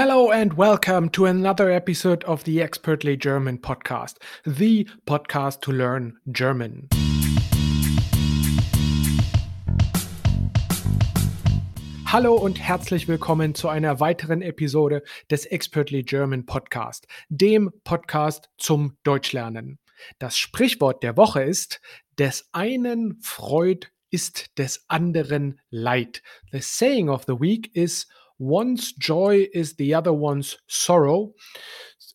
Hello and welcome to another episode of the Expertly German podcast, the podcast to learn German. Hallo und herzlich willkommen zu einer weiteren Episode des Expertly German Podcast, dem Podcast zum Deutschlernen. Das Sprichwort der Woche ist, des einen Freud ist des anderen Leid. The saying of the week is one's joy is the other one's sorrow.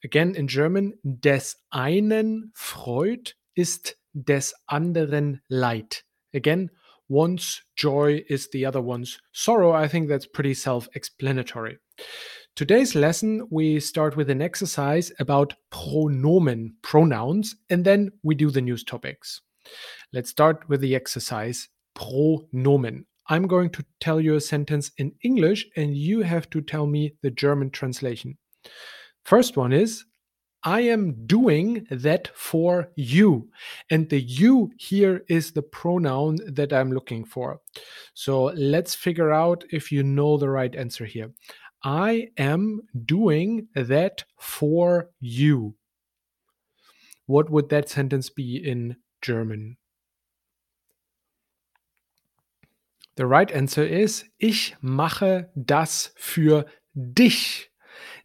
Again in German, des einen Freud ist des anderen Leid. Again, one's joy is the other one's sorrow. I think that's pretty self explanatory. Today's lesson, we start with an exercise about pronomen, pronouns, and then we do the news topics. Let's start with the exercise pronomen. I'm going to tell you a sentence in English, and you have to tell me the German translation. First one is I am doing that for you. And the you here is the pronoun that I'm looking for. So let's figure out if you know the right answer here. I am doing that for you. What would that sentence be in German? The right answer is Ich mache das für dich.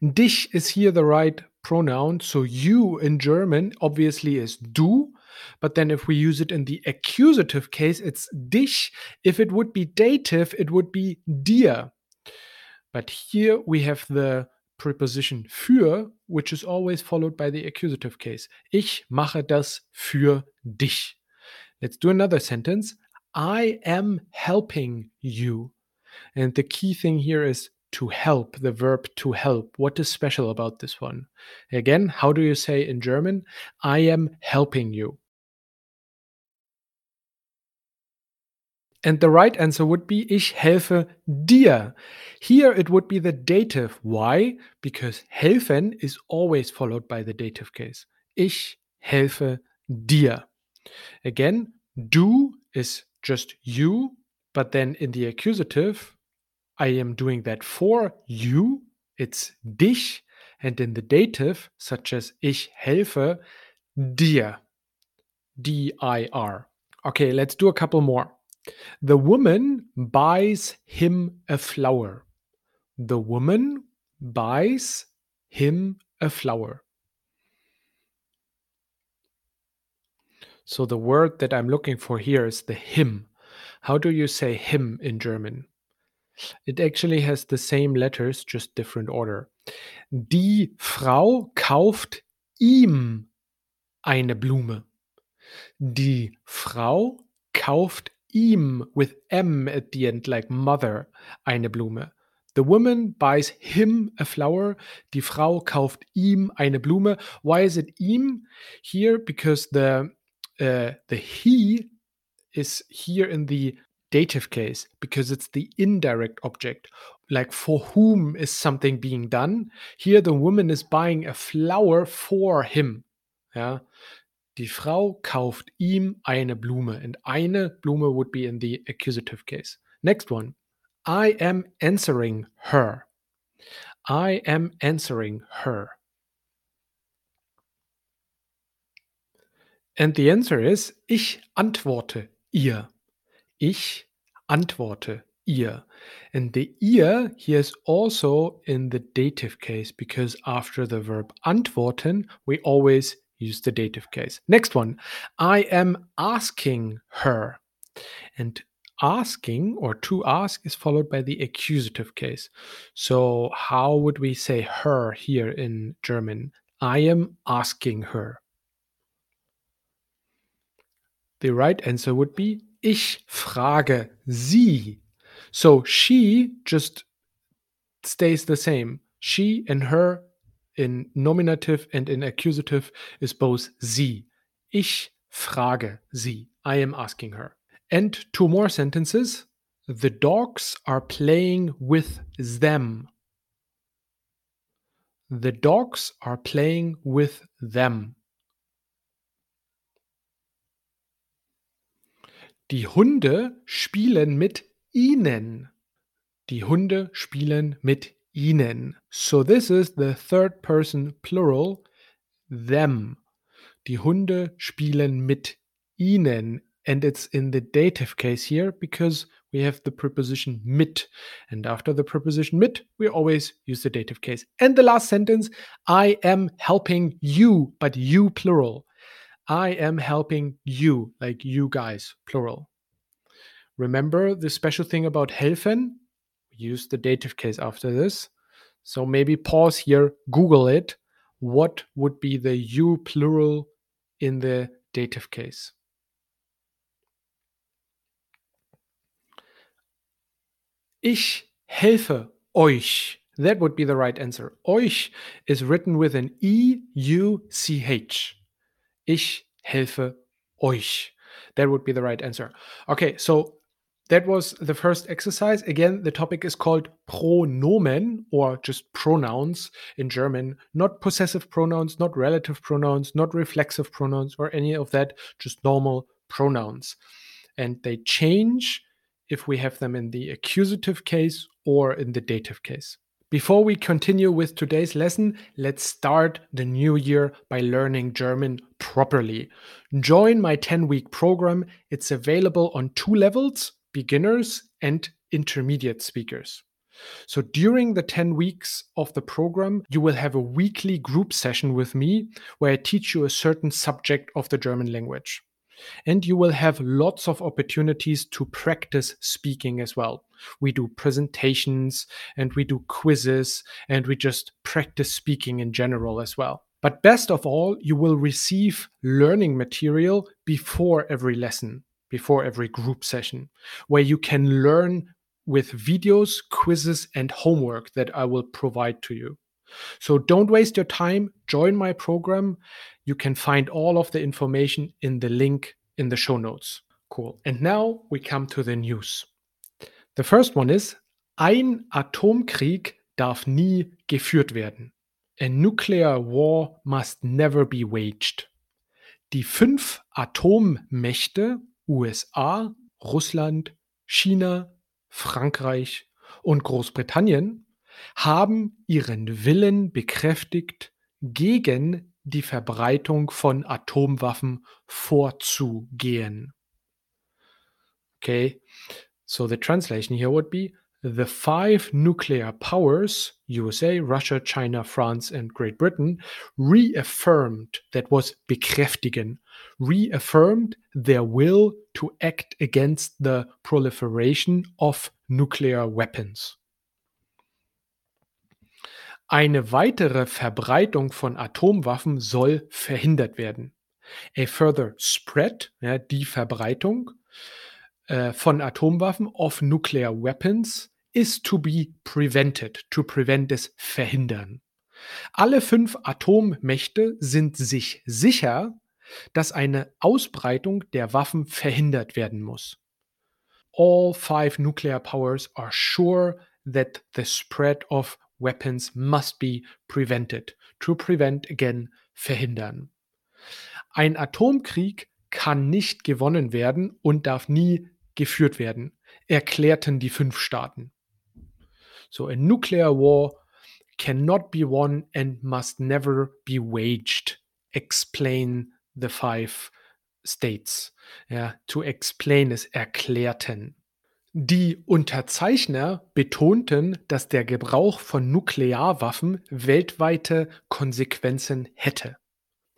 Dich is here the right pronoun. So you in German obviously is du. But then if we use it in the accusative case, it's dich. If it would be dative, it would be dir. But here we have the preposition für, which is always followed by the accusative case. Ich mache das für dich. Let's do another sentence. I am helping you. And the key thing here is to help, the verb to help. What is special about this one? Again, how do you say in German? I am helping you. And the right answer would be Ich helfe dir. Here it would be the dative. Why? Because helfen is always followed by the dative case. Ich helfe dir. Again, du is just you, but then in the accusative, I am doing that for you. It's dich. And in the dative, such as ich helfe dir. D I R. Okay, let's do a couple more. The woman buys him a flower. The woman buys him a flower. So the word that I'm looking for here is the him. How do you say him in German? It actually has the same letters, just different order. Die Frau kauft ihm eine Blume. Die Frau kauft ihm with M at the end, like mother, eine Blume. The woman buys him a flower. Die Frau kauft ihm eine Blume. Why is it ihm here? Because the uh, the he is here in the dative case because it's the indirect object. Like for whom is something being done? Here the woman is buying a flower for him. Ja. Die Frau kauft ihm eine Blume. And eine Blume would be in the accusative case. Next one. I am answering her. I am answering her. And the answer is, ich antworte ihr. Ich antworte ihr. And the ihr here is also in the dative case because after the verb antworten, we always use the dative case. Next one, I am asking her. And asking or to ask is followed by the accusative case. So, how would we say her here in German? I am asking her. The right answer would be Ich frage sie. So she just stays the same. She and her in nominative and in accusative is both sie. Ich frage sie. I am asking her. And two more sentences. The dogs are playing with them. The dogs are playing with them. Die Hunde spielen mit ihnen. Die Hunde spielen mit ihnen. So this is the third person plural, them. Die Hunde spielen mit ihnen. And it's in the dative case here because we have the preposition mit. And after the preposition mit, we always use the dative case. And the last sentence I am helping you, but you plural. I am helping you, like you guys, plural. Remember the special thing about helfen? Use the dative case after this. So maybe pause here, Google it. What would be the you plural in the dative case? Ich helfe euch. That would be the right answer. Euch is written with an E U C H. Ich helfe euch. That would be the right answer. Okay, so that was the first exercise. Again, the topic is called pronomen or just pronouns in German, not possessive pronouns, not relative pronouns, not reflexive pronouns, or any of that, just normal pronouns. And they change if we have them in the accusative case or in the dative case. Before we continue with today's lesson, let's start the new year by learning German properly. Join my 10 week program. It's available on two levels beginners and intermediate speakers. So during the 10 weeks of the program, you will have a weekly group session with me where I teach you a certain subject of the German language. And you will have lots of opportunities to practice speaking as well. We do presentations and we do quizzes and we just practice speaking in general as well. But best of all, you will receive learning material before every lesson before every group session, where you can learn with videos, quizzes, and homework that I will provide to you. So don't waste your time. Join my program. You can find all of the information in the link in the show notes. Cool. And now we come to the news. The first one is Ein Atomkrieg darf nie geführt werden. A nuclear war must never be waged. Die fünf Atommächte USA, Russland, China, Frankreich und Großbritannien haben ihren Willen bekräftigt, gegen die Verbreitung von Atomwaffen vorzugehen. Okay, so the translation here would be the five nuclear powers, USA, Russia, China, France, and Great Britain, reaffirmed, that was bekräftigen, reaffirmed their will to act against the proliferation of nuclear weapons. Eine weitere Verbreitung von Atomwaffen soll verhindert werden. A further spread, ja, die Verbreitung, äh, von Atomwaffen of nuclear weapons is to be prevented, to prevent es verhindern. Alle fünf Atommächte sind sich sicher, dass eine Ausbreitung der Waffen verhindert werden muss. All five nuclear powers are sure that the spread of weapons must be prevented. To prevent again, verhindern. Ein Atomkrieg kann nicht gewonnen werden und darf nie geführt werden, erklärten die fünf Staaten. So a nuclear war cannot be won and must never be waged. Explain the five states. Ja, to explain es erklärten. Die Unterzeichner betonten, dass der Gebrauch von Nuklearwaffen weltweite Konsequenzen hätte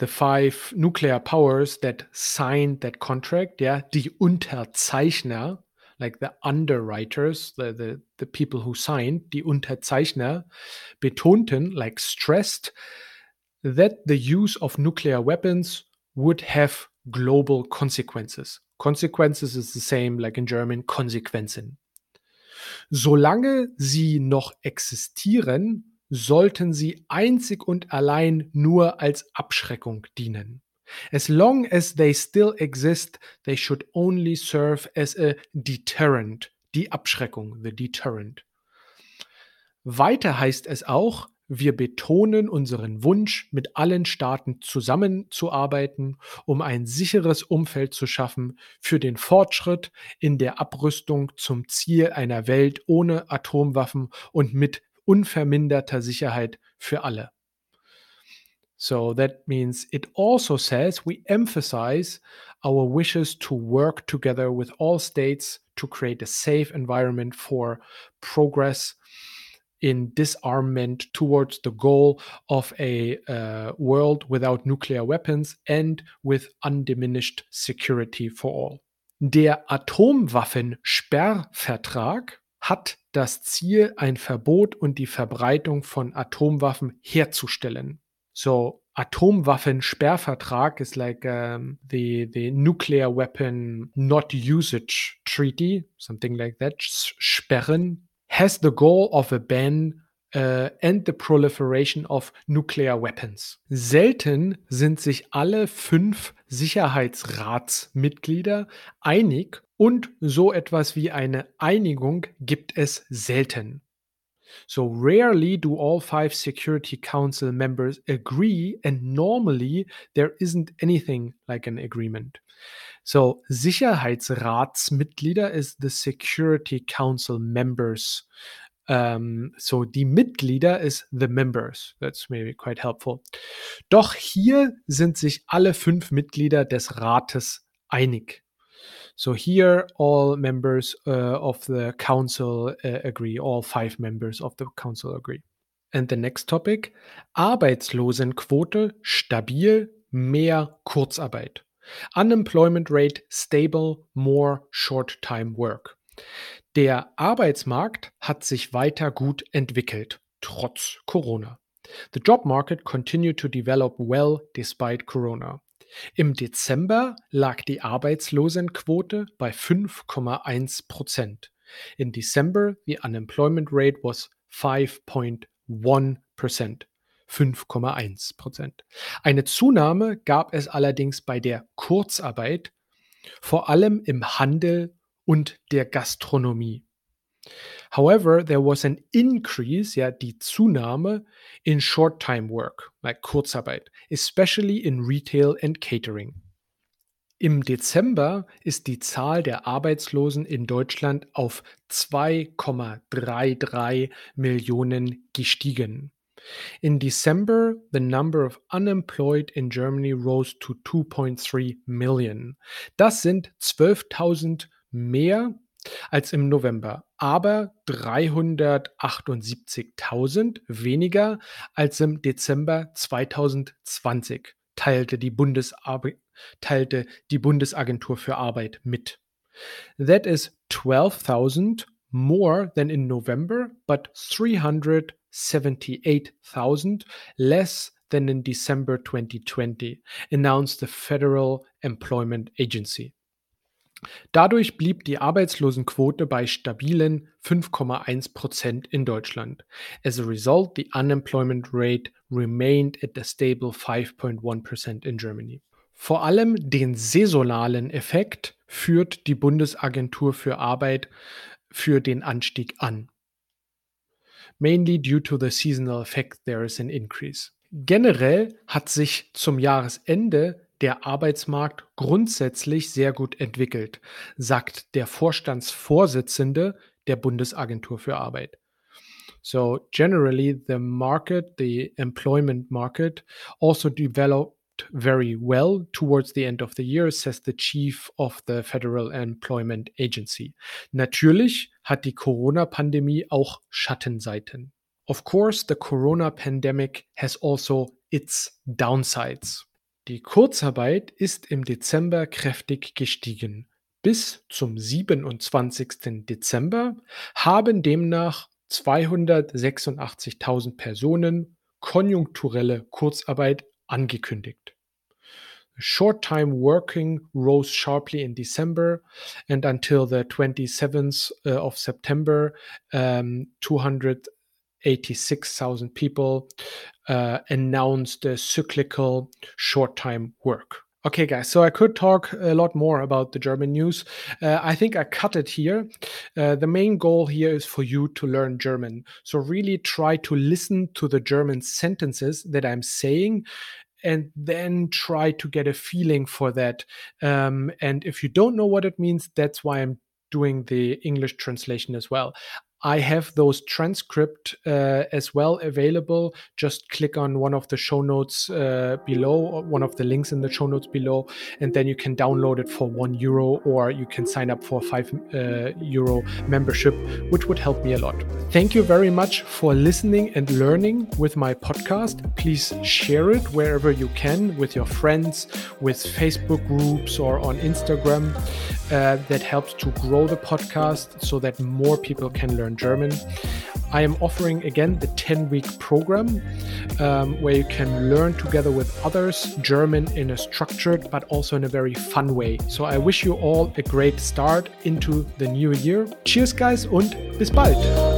the five nuclear powers that signed that contract, yeah, die Unterzeichner, like the underwriters, the, the, the people who signed, die Unterzeichner, betonten, like stressed, that the use of nuclear weapons would have global consequences. Consequences is the same like in German, Konsequenzen. Solange sie noch existieren, sollten sie einzig und allein nur als Abschreckung dienen. As long as they still exist, they should only serve as a deterrent, die Abschreckung, the deterrent. Weiter heißt es auch, wir betonen unseren Wunsch, mit allen Staaten zusammenzuarbeiten, um ein sicheres Umfeld zu schaffen für den Fortschritt in der Abrüstung zum Ziel einer Welt ohne Atomwaffen und mit unverminderter Sicherheit für alle. So that means it also says we emphasize our wishes to work together with all states to create a safe environment for progress in disarmament towards the goal of a uh, world without nuclear weapons and with undiminished security for all. Der Atomwaffensperrvertrag hat das Ziel, ein Verbot und die Verbreitung von Atomwaffen herzustellen. So Atomwaffensperrvertrag is like um, the the nuclear weapon not usage treaty, something like that. Sperren has the goal of a ban uh, and the proliferation of nuclear weapons. Selten sind sich alle fünf Sicherheitsratsmitglieder einig und so etwas wie eine Einigung gibt es selten. So rarely do all five Security Council members agree, and normally there isn't anything like an agreement. So Sicherheitsratsmitglieder is the Security Council members. Um, so die Mitglieder is the members. That's maybe quite helpful. Doch hier sind sich alle fünf Mitglieder des Rates einig. So here, all members uh, of the council uh, agree, all five members of the council agree. And the next topic, Arbeitslosenquote stabil, mehr Kurzarbeit. Unemployment rate stable, more short-time work. Der Arbeitsmarkt hat sich weiter gut entwickelt, trotz Corona. The job market continued to develop well despite Corona. Im Dezember lag die Arbeitslosenquote bei 5,1 Prozent. In December, the unemployment rate was 5.1 Percent. 5,1 Prozent. Eine Zunahme gab es allerdings bei der Kurzarbeit, vor allem im Handel und der Gastronomie. However, there was an increase, ja, die Zunahme in short-time work, like Kurzarbeit, especially in retail and catering. Im Dezember ist die Zahl der Arbeitslosen in Deutschland auf 2,33 Millionen gestiegen. In December, the number of unemployed in Germany rose to 2.3 million. Das sind 12.000 mehr als im November, aber 378.000 weniger als im Dezember 2020, teilte die, teilte die Bundesagentur für Arbeit mit. That is 12,000 more than in November, but 378,000 less than in December 2020, announced the Federal Employment Agency. Dadurch blieb die Arbeitslosenquote bei stabilen 5,1 Prozent in Deutschland. As a result, the unemployment rate remained at a stable 5.1% in Germany. Vor allem den saisonalen Effekt führt die Bundesagentur für Arbeit für den Anstieg an. Mainly due to the seasonal effect, there is an increase. Generell hat sich zum Jahresende der Arbeitsmarkt grundsätzlich sehr gut entwickelt, sagt der Vorstandsvorsitzende der Bundesagentur für Arbeit. So generally the market, the employment market also developed very well towards the end of the year, says the chief of the Federal Employment Agency. Natürlich hat die Corona-Pandemie auch Schattenseiten. Of course, the Corona pandemic has also its downsides. Die Kurzarbeit ist im Dezember kräftig gestiegen. Bis zum 27. Dezember haben demnach 286.000 Personen konjunkturelle Kurzarbeit angekündigt. Short-time working rose sharply in December, and until the 27th uh, of September, um, 286,000 people uh, announced the cyclical short time work. Okay, guys, so I could talk a lot more about the German news. Uh, I think I cut it here. Uh, the main goal here is for you to learn German. So, really try to listen to the German sentences that I'm saying and then try to get a feeling for that. Um, and if you don't know what it means, that's why I'm doing the English translation as well. I have those transcript uh, as well available. Just click on one of the show notes uh, below, one of the links in the show notes below, and then you can download it for one euro, or you can sign up for a five uh, euro membership, which would help me a lot. Thank you very much for listening and learning with my podcast. Please share it wherever you can with your friends, with Facebook groups, or on Instagram. Uh, that helps to grow the podcast so that more people can learn German. I am offering again the 10 week program um, where you can learn together with others German in a structured but also in a very fun way. So I wish you all a great start into the new year. Cheers, guys, und bis bald!